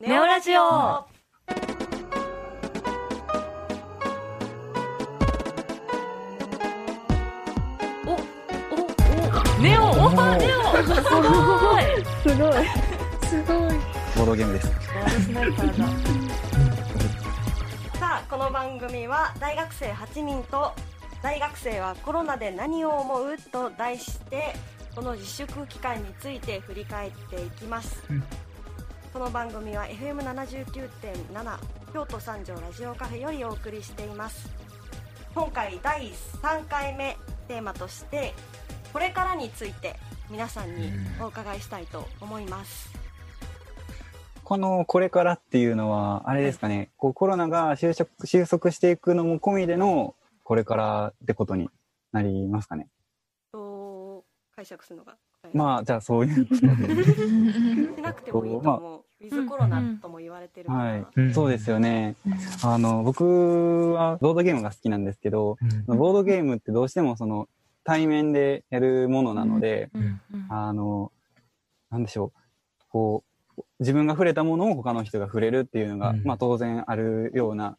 ネオラジオおおおネオおーネオすごいすごい。すごい。ボードゲームです。さあこの番組は大学生8人と大学生はコロナで何を思うと題してこの自粛期間について振り返っていきます、うんこの番組は FM79.7 京都三条ラジオカフェよりお送りしています。今回第3回目テーマとしてこれからについて皆さんにお伺いしたいと思います、このこれからっていうのは、あれですかね、こうコロナが収束収束していくのも込みでのこれからってことになりますかね。どう解釈するのが？まあ、じゃあそういう。し なくてもいいと思う、ウィズコロナとも言われてるから、はい、うん。そうですよね。あの、僕はボードゲームが好きなんですけど、ボードゲームってどうしてもその対面でやるものなので、うん。あの、なんでしょう、こう、自分が触れたものを他の人が触れるっていうのが、うん。まあ当然あるような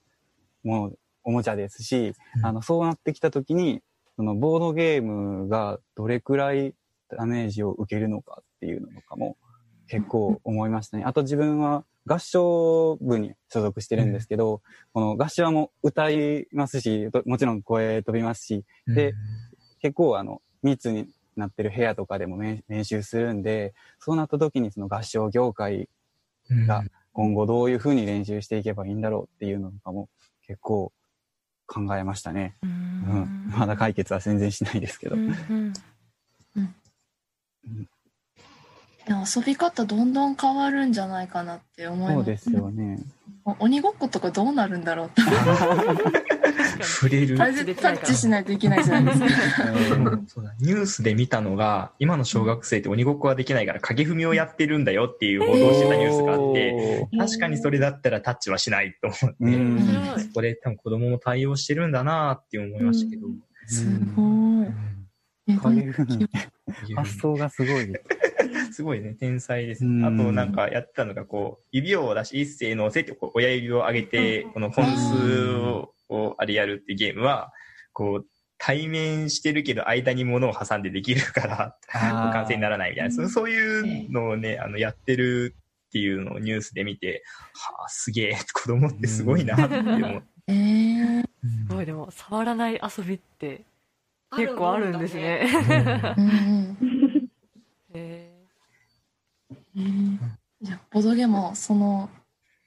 もの、おもちゃですし、うん。あの、そうなってきたときに、そのボードゲームがどれくらいダメージを受けるのかっていうのとかも結構思いましたね。あと自分は合唱部に所属してるんですけど、この合唱はもう歌いますし、ともちろん声飛びますし、で結構あの密になってる部屋とかでも練練習するんで、そうなった時にその合唱業界が今後どういうふうに練習していけばいいんだろうっていうのとかも結構考えましたね。ううんん。まだ解決は全然しないですけど。うんでも遊び方どんどん変わるんじゃないかなって思います。そうですよね。鬼ごっことかどうなるんだろうって。触れるタッチしないといけないじゃないですか。うん。そうだ。ニュースで見たのが今の小学生って鬼ごっこはできないから影踏みをやってるんだよっていう報道してたニュースがあって、おー。確かにそれだったらタッチはしないと思って、それ多分子供も対応してるんだなって思いましたけど、すごい。え影踏みうん 発想がすごいです。すごいね、天才です。うん。あとなんかやってたのが、こう、指を出し、一斉のせって、こう親指を上げて、この本数を、をあれやるっていうゲームは、こう、対面してるけど間に物を挟んでできるから、完成にならないみたいな、そうそういうのをね、あの、やってるっていうのをニュースで見て、はあ、すげえ、子供ってすごいなって思って。えーすごいでも触らない遊びって結構あるんですね。うんうんへえーじゃあボドゲもその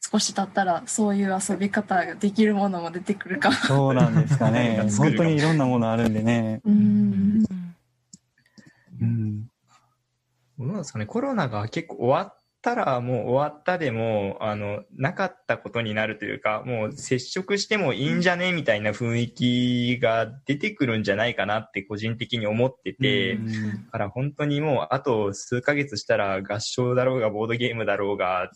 少し経ったらそういう遊び方ができるものも出てくるか。そうなんですかね。本当にいろんなものあるんでね。うんーうんうん。どうなんですかね、コロナが結構終わったらもう終わったでも、あの、なかったことになるというか、もう接触してもいいんじゃねみたいな雰囲気が出てくるんじゃないかなって個人的に思ってて、うん。だから本当にもうあと数ヶ月したら合唱だろうがボードゲームだろうが、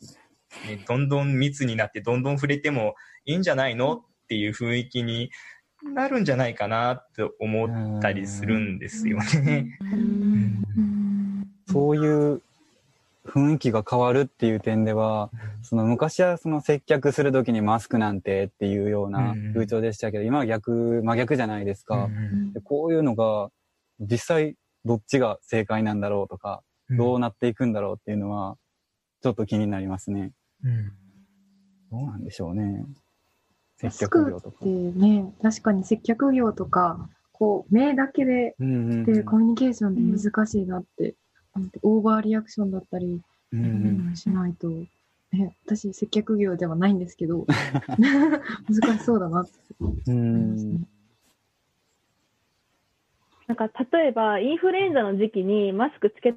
ね、どんどん密になってどんどん触れてもいいんじゃないのっていう雰囲気になるんじゃないかなと思ったりするんですよね。うん。うん。そういう雰囲気が変わるっていう点では、その昔はその接客するときにマスクなんてっていうようなうん風潮でしたけど、今は逆、真逆じゃないですか。でこういうのが実際どっちが正解なんだろうとか、どうなっていくんだろうっていうのは、ちょっと気になりますね。うんどうなんでしょうね。接客業とかっ。てね、確かに接客業とか、こう、目だけで、で、コミュニケーションで難しいなって、思ってオーバーリアクションだったりうんうん。しないと、ね、私、接客業ではないんですけど、難しそうだなって。う思いますん。ね。なんか例えばインフルエンザの時期にマスクつけ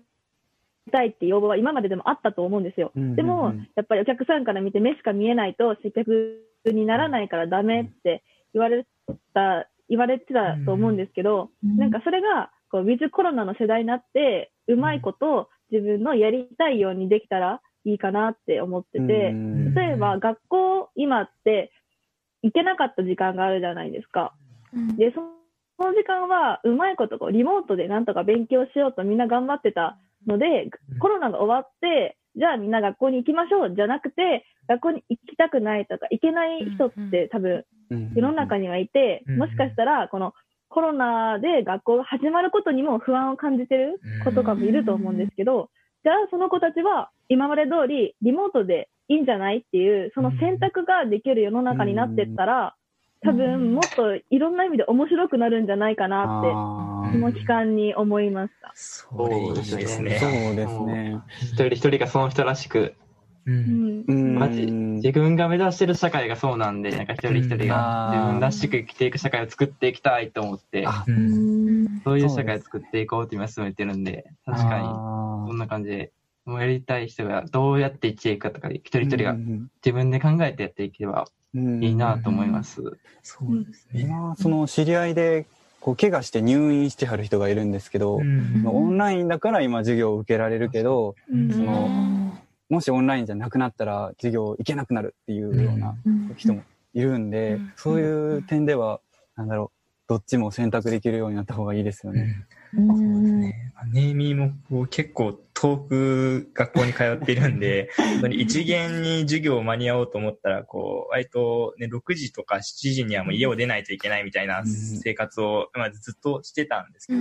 たいって要望は今まででもあったと思うんですよ。うんうんうん。でもやっぱりお客さんから見て目しか見えないと接客にならないからダメって言われた言われてたと思うんですけど、なんかそれがこうウィズコロナの世代になってうまいこと自分のやりたいようにできたらいいかなって思ってて、うん。例えば学校今って行けなかった時間があるじゃないですか。うん。で、その時間はうまいことこうリモートでなんとか勉強しようとみんな頑張ってたので、コロナが終わって、じゃあみんな学校に行きましょうじゃなくて、学校に行きたくないとか、行けない人って多分世の中にはいて、うん。もしかしたらこのコロナで学校が始まることにも不安を感じてる子とかもいると思うんですけど、じゃあその子たちは今まで通りリモートでいいんじゃないっていう、その選択ができる世の中になってったら、多分もっといろんな意味で面白くなるんじゃないかなって、あこの期間に思いました。それいいですーね。そうですね。一人一人がその人らしく、ううん。ん。うん。マジ、自分が目指してる社会がそうなんで、なんか一人一人が自分らしく生きていく社会を作っていきたいと思って、あ。うんそういう社会を作っていこうって今進めてるんで、確かに、あそんな感じで、もうやりたい人がどうやって生きていくかとか、一人ー一人がうん自分で考えてやっていけばうん。いいなと思います。そうですね。今、その知り合いで、こう、怪我して入院してはる人がいるんですけど、うん。オンラインだから今授業を受けられるけど、うん。そのもしオンラインじゃなくなったら授業行けなくなるっていうような人もいるんで、うん。そういう点では、なんだろう、どっちも選択できるようになった方がいいですよね。そうですね。ネーミーもこう結構遠く学校に通っているんで、本当に一元に授業を間に合おうと思ったら、こう、割とね、6時とか7時にはもう家を出ないといけないみたいな生活を、まあ、ずっとしてたんですけど、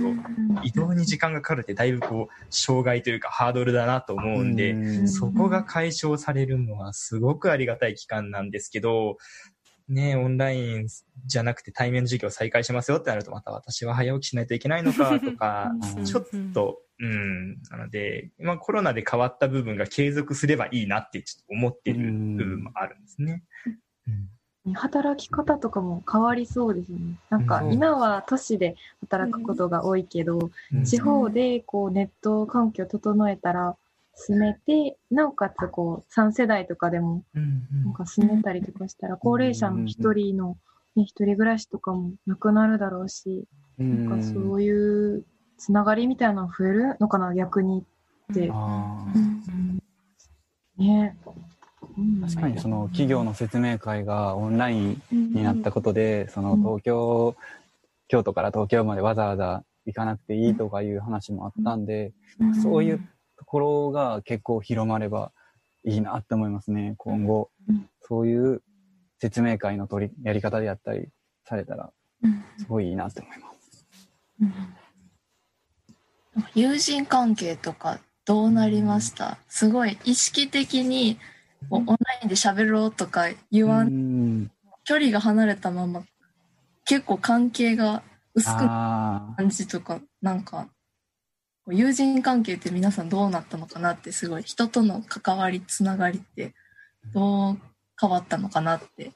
移動に時間がかかるってだいぶこう、障害というかハードルだなと思うんで、うん。そこが解消されるのはすごくありがたい期間なんですけど、ねオンラインじゃなくて対面の授業再開しますよってなると、また私は早起きしないといけないのかとか、ちょっと、うん、なので、今コロナで変わった部分が継続すればいいなってちょっと思ってる部分もあるんですね。うん。働き方とかも変わりそうですね。なんかうん。今は都市で働くことが多いけど、地方でこうネット環境整えたら住めて、なおかつこう3世代とかでもなんか住めたりとかしたら、高齢者の一人の、ね、一人暮らしとかもなくなるだろうし、うん。なんかそういうつながりみたいなの増えるのかな、逆にって。ね。うん確かにその企業の説明会がオンラインになったことで、その東京、京都から東京までわざわざ行かなくていいとかいう話もあったんで、そういうところが結構広まればいいなって思いますね、今後うん。そういう説明会の取り、やり方でやったりされたら、すごいいいなって思います。友人関係とかどうなりました？すごい意識的にオンラインで喋ろうとか言わん、うん。距離が離れたまま結構関係が薄くなるあ感じとかなんか友人関係って皆さんどうなったのかなってすごい人との関わりつながりってどう変わったのかなって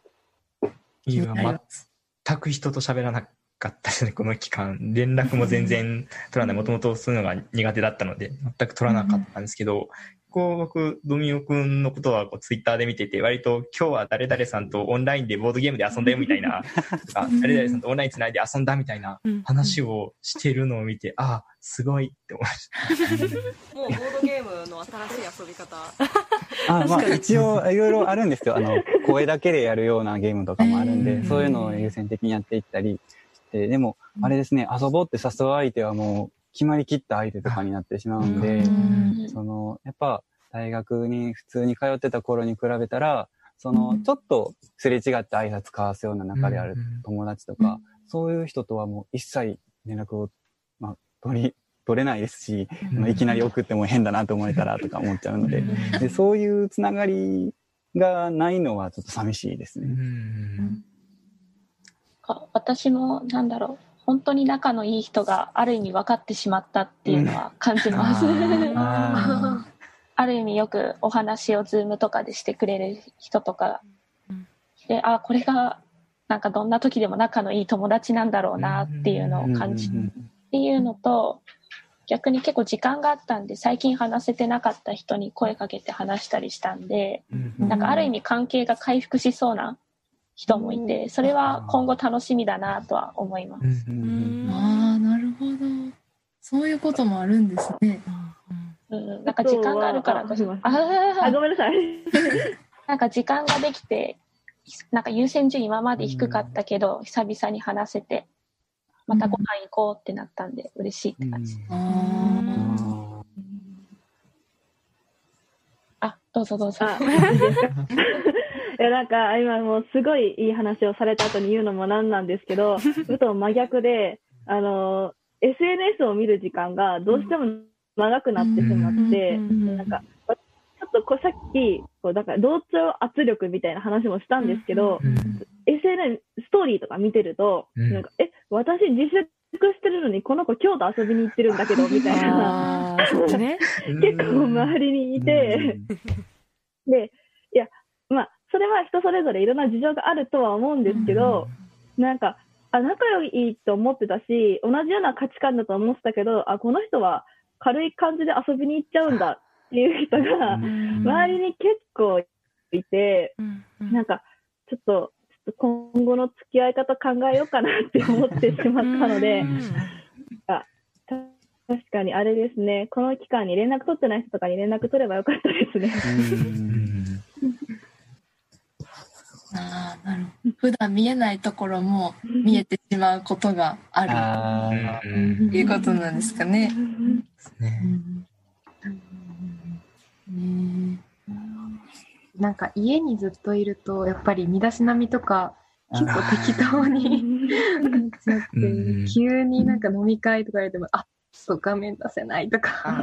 気になります。全く人と喋らなかったですね、この期間。連絡も全然取らない。もともとそういうのが苦手だったので、全く取らなかったんですけど、こう僕、ドミオくんのことはこうツイッターで見てて、割と今日は誰々さんとオンラインでボードゲームで遊んだよみたいな、とか誰々さんとオンラインつないで遊んだみたいな話をしてるのを見て、ああ、すごいって思いました。もうボードゲームの新しい遊び方。あまあ一応いろいろあるんですよ。あの、声だけでやるようなゲームとかもあるんで、そういうのを優先的にやっていったりでも、あれですね、遊ぼうって誘う相手はもう決まりきった相手とかになってしまうんで、その、やっぱ大学に普通に通ってた頃に比べたら、その、ちょっとすれ違って挨拶交わすような中である友達とか、そういう人とはもう一切連絡を、まあ、取り、取れないですし、まあいきなり送っても変だなと思えたらとか思っちゃうので、でそういうつながりがないのはちょっと寂しいですね。か私もなんだろう。本当に仲のいい人がある意味分かってしまったっていうのは感じます、あ ある意味よくお話をズームとかでしてくれる人とか。であこれがなんかどんな時でも仲のいい友達なんだろうなっていうのをー感じうんっていうのと逆に結構時間があったんで最近話せてなかった人に声かけて話したりしたんでなんかある意味関係が回復しそうな人もいてそれは今後楽しみだなとは思います。うんああ、なるほど。そういうこともあるんですね。うん、なんか時間があるからこそああごめんなさい。なんか時間ができてなんか優先順位今まで低かったけど久々に話せてまたご飯行こうってなったんで嬉しいって感じ。あどうぞどうぞ。や、なんか、今もうすごいいい話をされた後に言うのもなんなんですけど、武藤真逆で、あの、SNS を見る時間がどうしても長くなってしまって、なんか、ちょっとこうさっき、こう、だから同調圧力みたいな話もしたんですけど、SNS、ストーリーとか見てると、うん。なんか、え、私自粛してるのにこの子京都遊びに行ってるんだけど、みたいな。結構周りにいて、で、それは人それぞれいろんな事情があるとは思うんですけど、なんか、あ、仲良いと思ってたし、同じような価値観だと思ってたけど、あ、この人は軽い感じで遊びに行っちゃうんだっていう人が、周りに結構いて、なん。か、ちょっと、ちょっと今後の付き合い方考えようかなって思ってしまったので、あた確かにあれですね、この期間に連絡取ってない人とかに連絡取ればよかったですね。ああ、なるほど。普段見えないところも見えてしまうことがある。ああ、ということなんですかね。なんか家にずっといると、やっぱり身だしなみとか、結構適当に なっちゃってうん、急になんか飲み会とか言っても、あちょっと画面出せないとか、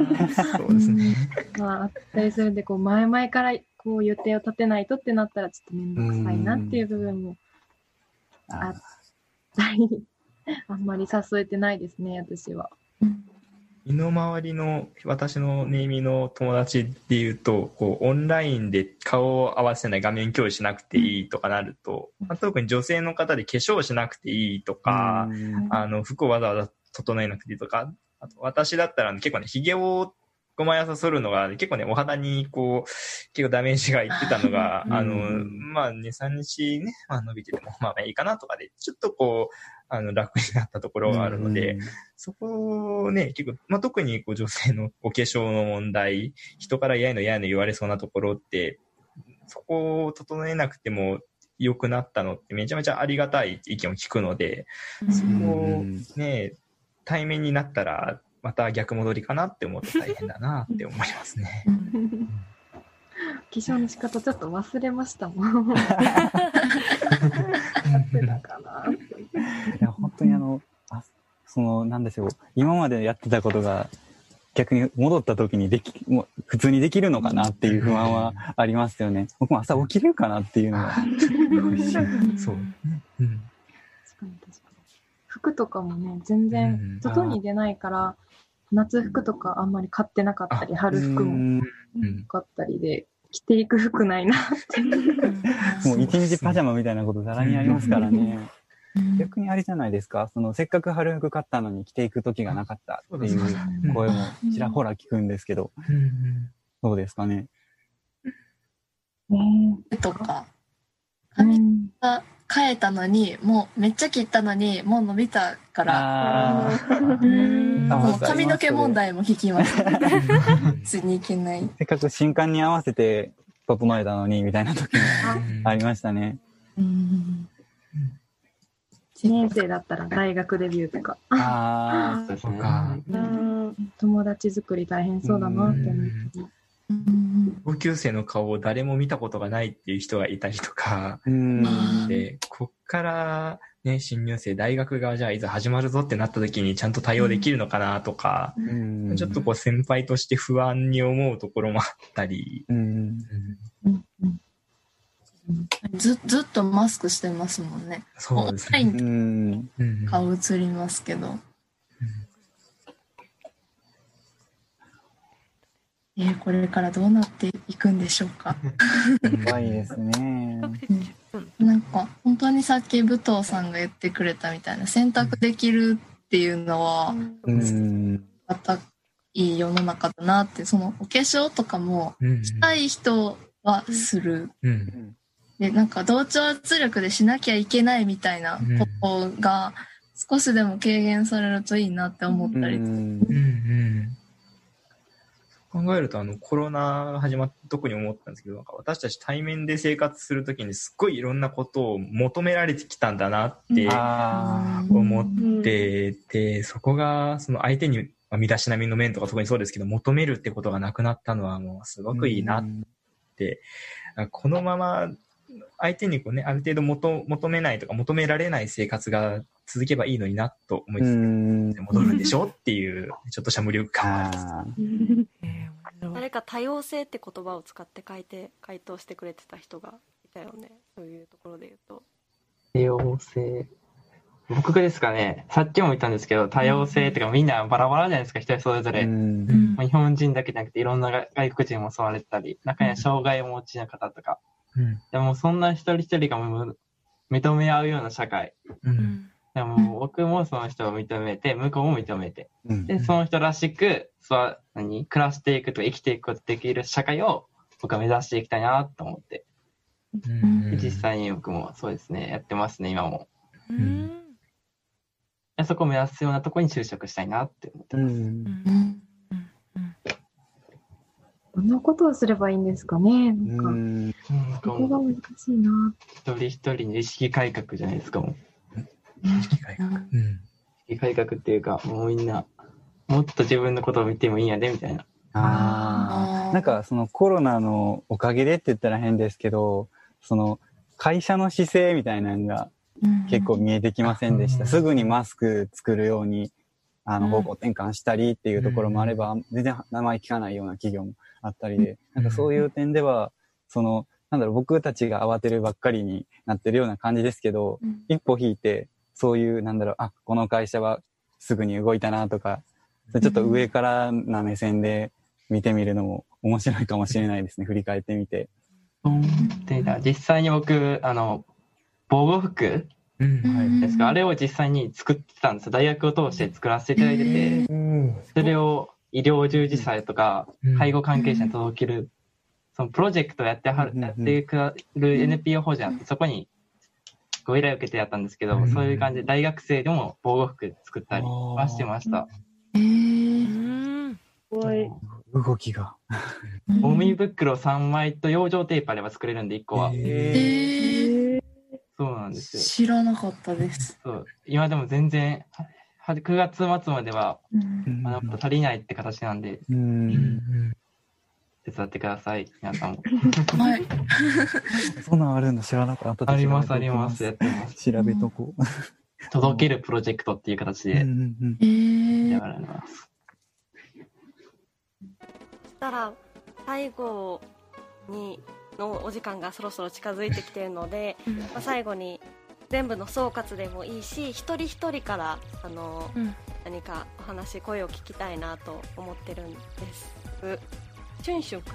そうですね。まあ、あったりするんで、こう、前々からこう予定を立てないとってなったら、ちょっとめんどくさいなっていう部分もあったり、あんまり誘えてないですね、私は。身の回りの私のネイミの友達でいうとこうオンラインで顔を合わせない画面共有しなくていいとかなると、まあ特に女性の方で化粧しなくていいとか、あの服をわざわざ整えなくていいとかあと私だったら結構ねひげをこう毎朝剃るのが結構ねお肌にこう結構ダメージがいってたのが、うん。あのまあ23日ね、まあ、伸びててもまあまあいいかなとかでちょっとこうあの楽になったところがあるので、そこをね、結構、まあ、特にこう女性のお化粧の問題、人から嫌いの嫌いの言われそうなところって、そこを整えなくても良くなったのってめちゃめちゃありがたい意見を聞くので、そこをね、対面になったら、また逆戻りかなって思うと大変だなって思いますね。化粧の仕方ちょっと忘れましたもん。いや、本当にあの、あその、なん。でしょう、今までやってたことが、逆に戻った時にでき、もう普通にできるのかなっていう不安はありますよね。僕も朝起きれるかなっていうのは。そう。うん。確かに確かに。服とかもね、全然外に出ないから、夏服とかあんまり買ってなかったり、春服も。買ったりで、着ていく服ないなって。もう一日パジャマみたいなことざらにありますからね。逆にあれじゃないですか、そのせっかく春服買ったのに着ていく時がなかったっていう声もちらほら聞くんですけど、うんどうですかね。ねとか、髪変えたのに、もうめっちゃ切ったのに、もう伸びたから、髪の毛問題も引きます。ついにいけない。せっかく新刊に合わせて整えたのにみたいな時もありましたね。うん1年生だったら大学デビューとか、ああ、そうか。友達作り大変そうだなって思ったり。うん同級生の顔を誰も見たことがないっていう人がいたりとか、うん。で、こっからね、新入生、大学がじゃあいざ始まるぞってなった時にちゃんと対応できるのかなとか、うんちょっとこう先輩として不安に思うところもあったり、うん。うんうんずずっとマスクしてますもんね。そうですね。顔映りますけど。えーこれからどうなっていくんでしょうか？怖いですね。なんか本当にさっき武藤さんが言ってくれたみたいな選択できるっていうのはうん。またいい世の中だなってそのお化粧とかもうんしたい人はする。うんでなんか同調圧力でしなきゃいけないみたいなことが少しでも軽減されるといいなって思ったり。うんうんうん考えるとあのコロナが始まって特に思ったんですけどなんか私たち対面で生活するときにすっごいいろんなことを求められてきたんだなってあ思ってて、そこがその相手にまあ身だしなみの面とか特にそうですけど求めるってことがなくなったのはもうすごくいいなって、このまま相手にこうね、ある程度求求めないとか求められない生活が続けばいいのになと思いつつ、戻るんでしょっていう、ちょっとした無力感があり 誰か多様性って言葉を使って書いて、回答してくれてた人がいたよね。そういうところで言うと。多様性。僕がですかね、さっきも言ったんですけど、多様性っていうかみんなバラバラじゃないですか、人それぞれ。まあ、日本人だけじゃなくていろんな外国人も襲われてたり、中には障害をお持ちの方とか。うん、でもそんな一人一人が認め合うような社会。うん、でも僕もその人を認めて、向こうも認めて。うん、で、その人らしく、そう何？暮らしていくと生きていくことできる社会を僕は目指していきたいなと思って。実際に僕もそうですね、やってますね、今も。うん。そこを目指すようなところに就職したいなって思ってます。うん。どん。なことをすればいいん。ですかねなん。か、そこが難しいな。一人一人の意識改革じゃないですか、もう。意識改革。うん。意識改革っていうか、もうみんな、もっと自分のことを見てもいいんやで、みたいな。ああ。なんか、そのコロナのおかげでって言ったら変ですけど、その、会社の姿勢みたいなのが結構見えてきませんでした。すぐにマスク作るように、あの、方向転換したりっていうところもあれば、全然名前聞かないような企業もあったりで、なんかそういう点では、その、なんだろう、僕たちが慌てるばっかりになってるような感じですけど、一歩引いて、そういう、なんだろう、あ、この会社はすぐに動いたなとか、ちょっと上からな目線で見てみるのも面白いかもしれないですね、振り返ってみて。で実際に僕、あの、防護服うん、ですか？あれを実際に作ってたんです大学を通して作らせていただいてて、それを医療従事者とか介護関係者に届ける、そのプロジェクトをやってはる、やってくる NPO 法人あって、そこにご依頼を受けてやったんですけど、そういう感じで大学生でも防護服作ったりはしてました。へー。すごい。動きが。ゴミ袋3枚と養生テープあれば作れるんで、1個は。へー。そうなんですよ。知らなかったです。そう。今でも全然、9月末までは、まだ足りないって形なんで、うん、手伝ってください、皆さんも。はい。そんなんあるんだ、知らなかった。あります、あります、やってます。調べとこう。届けるプロジェクトっていう形で、やられます。そしたら、最後に、のお時間がそろそろ近づいてきているので、まあ、最後に全部の総括でもいいし一人一人からあの、うん、何かお話声を聞きたいなと思ってるんですチュンシュンか。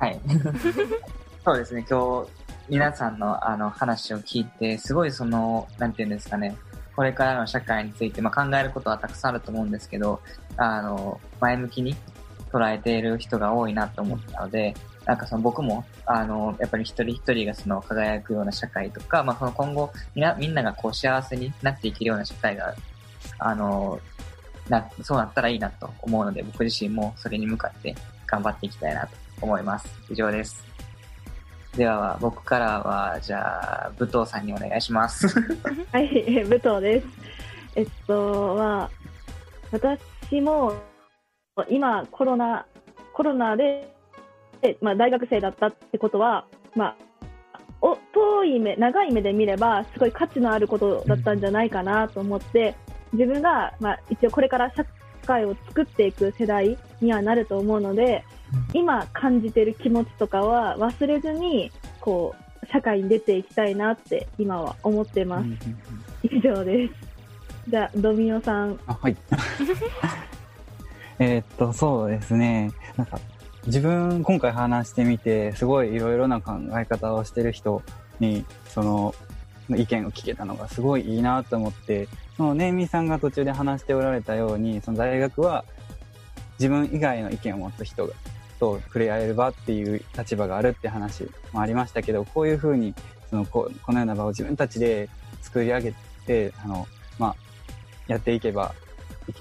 らはい。そうですね。今日皆さんのあの話を聞いてすごいそのなんていうんですかね。これからの社会について、まあ、考えることはたくさんあると思うんですけどあの前向きに捉えている人が多いなと思ったので、なんかその僕も、あの、やっぱり一人一人がその輝くような社会とか、まあその今後みんな、みんながこう幸せになっていけるような社会が、あの、な、そうなったらいいなと思うので、僕自身もそれに向かって頑張っていきたいなと思います。以上です。では、僕からは、じゃあ、武藤さんにお願いします。はい、武藤です。えっと、は、私も、今、コロナ、コロナで、まあ、大学生だったってことは、まあ、お遠い目、長い目で見れば、すごい価値のあることだったんじゃないかなと思って、自分が、まあ、一応これから社会を作っていく世代にはなると思うので、今感じてる気持ちとかは忘れずに、こう、社会に出ていきたいなって今は思ってます。以上です。じゃあ、ドミオさん。あ、はい。えっと、そうですね。なんか、自分今回話してみてすごいいろいろな考え方をしてる人にその意見を聞けたのがすごいいいなと思ってそのネイミーさんが途中で話しておられたようにその大学は自分以外の意見を持つ人がと触れ合える場っていう立場があるって話もありましたけどこういうふうにそのここのような場を自分たちで作り上げてあの、まあ、やっていけば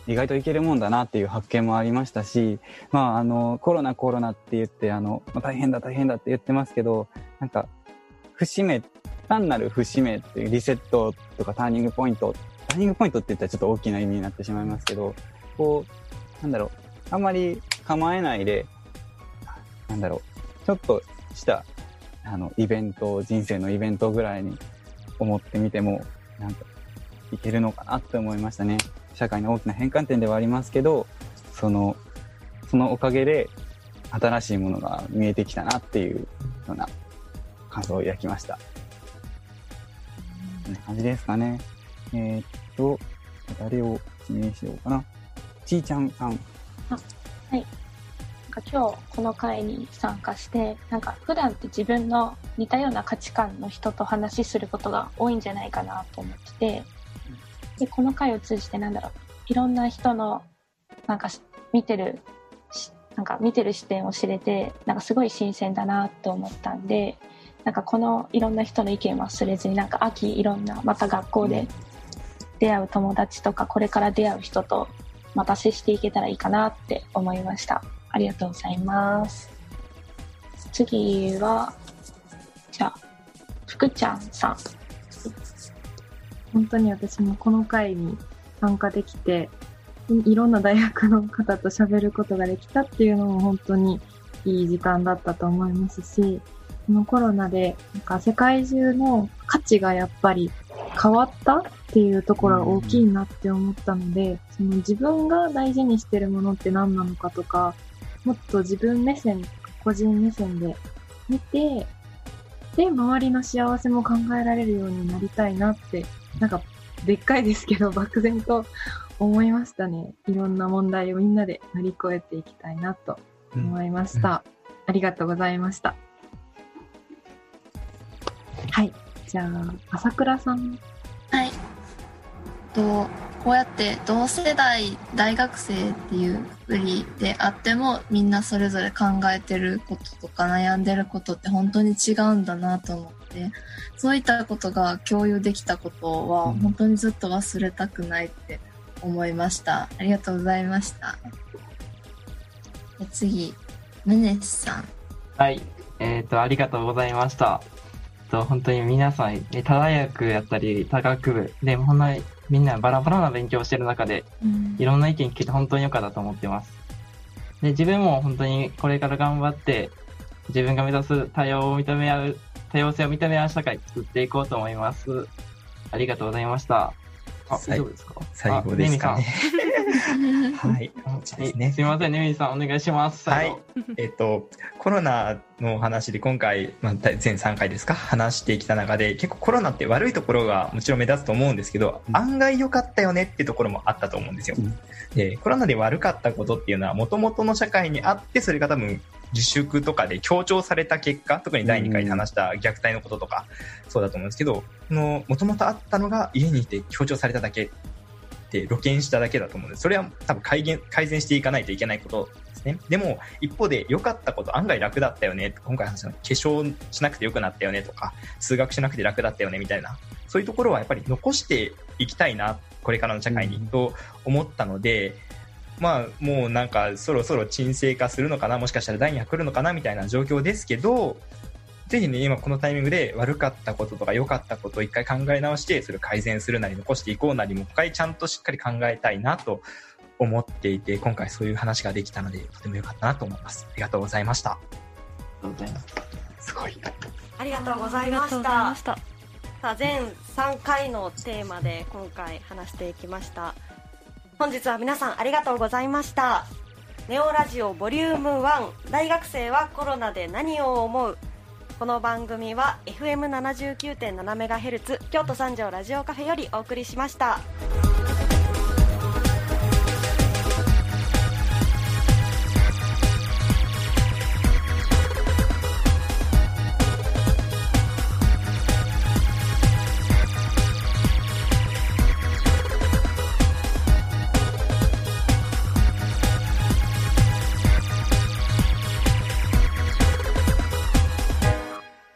意外といけるもんだなっていう発見もありましたし、まあ、あの、コロナコロナって言って、あの、まあ、大変だ大変だって言ってますけど、なんか、節目、単なる節目っていうリセットとかターニングポイント、ターニングポイントって言ったらちょっと大きな意味になってしまいますけど、こう、なんだろう、あんまり構えないで、なんだろう、ちょっとしたあのイベント人生のイベントぐらいに思ってみてもなんかいけるのかなって思いましたね。社会の大きな変換点ではありますけどそのそのおかげで新しいものが見えてきたなっていうような感想を抱きました。んな感じですかね。えー、っと誰を指名しようかな。ちーちゃんさん。あはい。なんか今日この会に参加してなんか普段って自分の似たような価値観の人と話しすることが多いんじゃないかなと思っててでこの会を通じてなんだろう。いろんな人のなんか見てるなんか見てる視点を知れてなんかすごい新鮮だなと思ったんでなんかこのいろんな人の意見忘れずになんか秋いろんなまた学校で出会う友達とかこれから出会う人とまた接していけたらいいかなって思いました。ありがとうございます。次はじゃあ福ちゃんさん。本当に私もこの会に参加できていろんな大学の方と喋ることができたっていうのも本当にいい時間だったと思いますし、このコロナでなんか世界中の価値がやっぱり変わったっていうところが大きいなって思ったので、その自分が大事にしてるものって何なのかとか、もっと自分目線、個人目線で見て、で、周りの幸せも考えられるようになりたいなって、なんか、でっかいですけど、漠然と思いましたね。いろんな問題をみんなで乗り越えていきたいなと思いました。うんうん、ありがとうございました。はい。じゃあ、朝倉さん。はい。と、こうやって同世代大学生っていうふりであってもみんなそれぞれ考えてることとか悩んでることって本当に違うんだなと思ってそういったことが共有できたことは本当にずっと忘れたくないって思いました。ありがとうございました。次、ムネスさん。はい。えっ、ー、と、ありがとうございました。と本当に皆さん、他大学やったり、他学部で、ほんまにみんなバラバラな勉強をしてる中で、うん、いろんな意見聞けて本当に良かったと思ってます。で、自分も本当にこれから頑張って、自分が目指す多様を認め合う、多様性を認め合う社会作っていこうと思います。ありがとうございました。あ、大丈夫ですか？最後ですかね。はい。ね、すみません、ねみさん、お願いします。はい。えっと、コロナの話で今回、まあ、全3回ですか、話してきた中で、結構コロナって悪いところがもちろん目立つと思うんですけど、うん、案外良かったよねっていうところもあったと思うんですよ。うん、で、コロナで悪かったことっていうのは、もともとの社会にあって、それが多分、自粛とかで強調された結果、特に第2回で話した虐待のこととか、そうだと思うんですけど、もともとあったのが家にいて強調されただけで露見しただけだと思うんです。それは多分改善改善していかないといけないことですね。でも、一方で良かったこと、案外楽だったよね。今回話した化粧しなくて良くなったよねとか、数学しなくて楽だったよねみたいな、そういうところはやっぱり残していきたいな、これからの社会に、と思ったので、まあ、もうなんかそろそろ沈静化するのかな、もしかしたら第2波来るのかなみたいな状況ですけど、ぜひね、今このタイミングで悪かったこととか良かったことを一回考え直して、それを改善するなり残していこうなり、もう一回ちゃんとしっかり考えたいなと思っていて、今回そういう話ができたので、とても良かったなと思います。ありがとうございました。ありがとうございます。すごい。ありがとうございました。さあ、全3回のテーマで今回話していきました。本日は皆さんありがとうございました。ネオラジオボリューム1大学生はコロナで何を思う？この番組は FM79.7MHz 京都三条ラジオカフェよりお送りしました。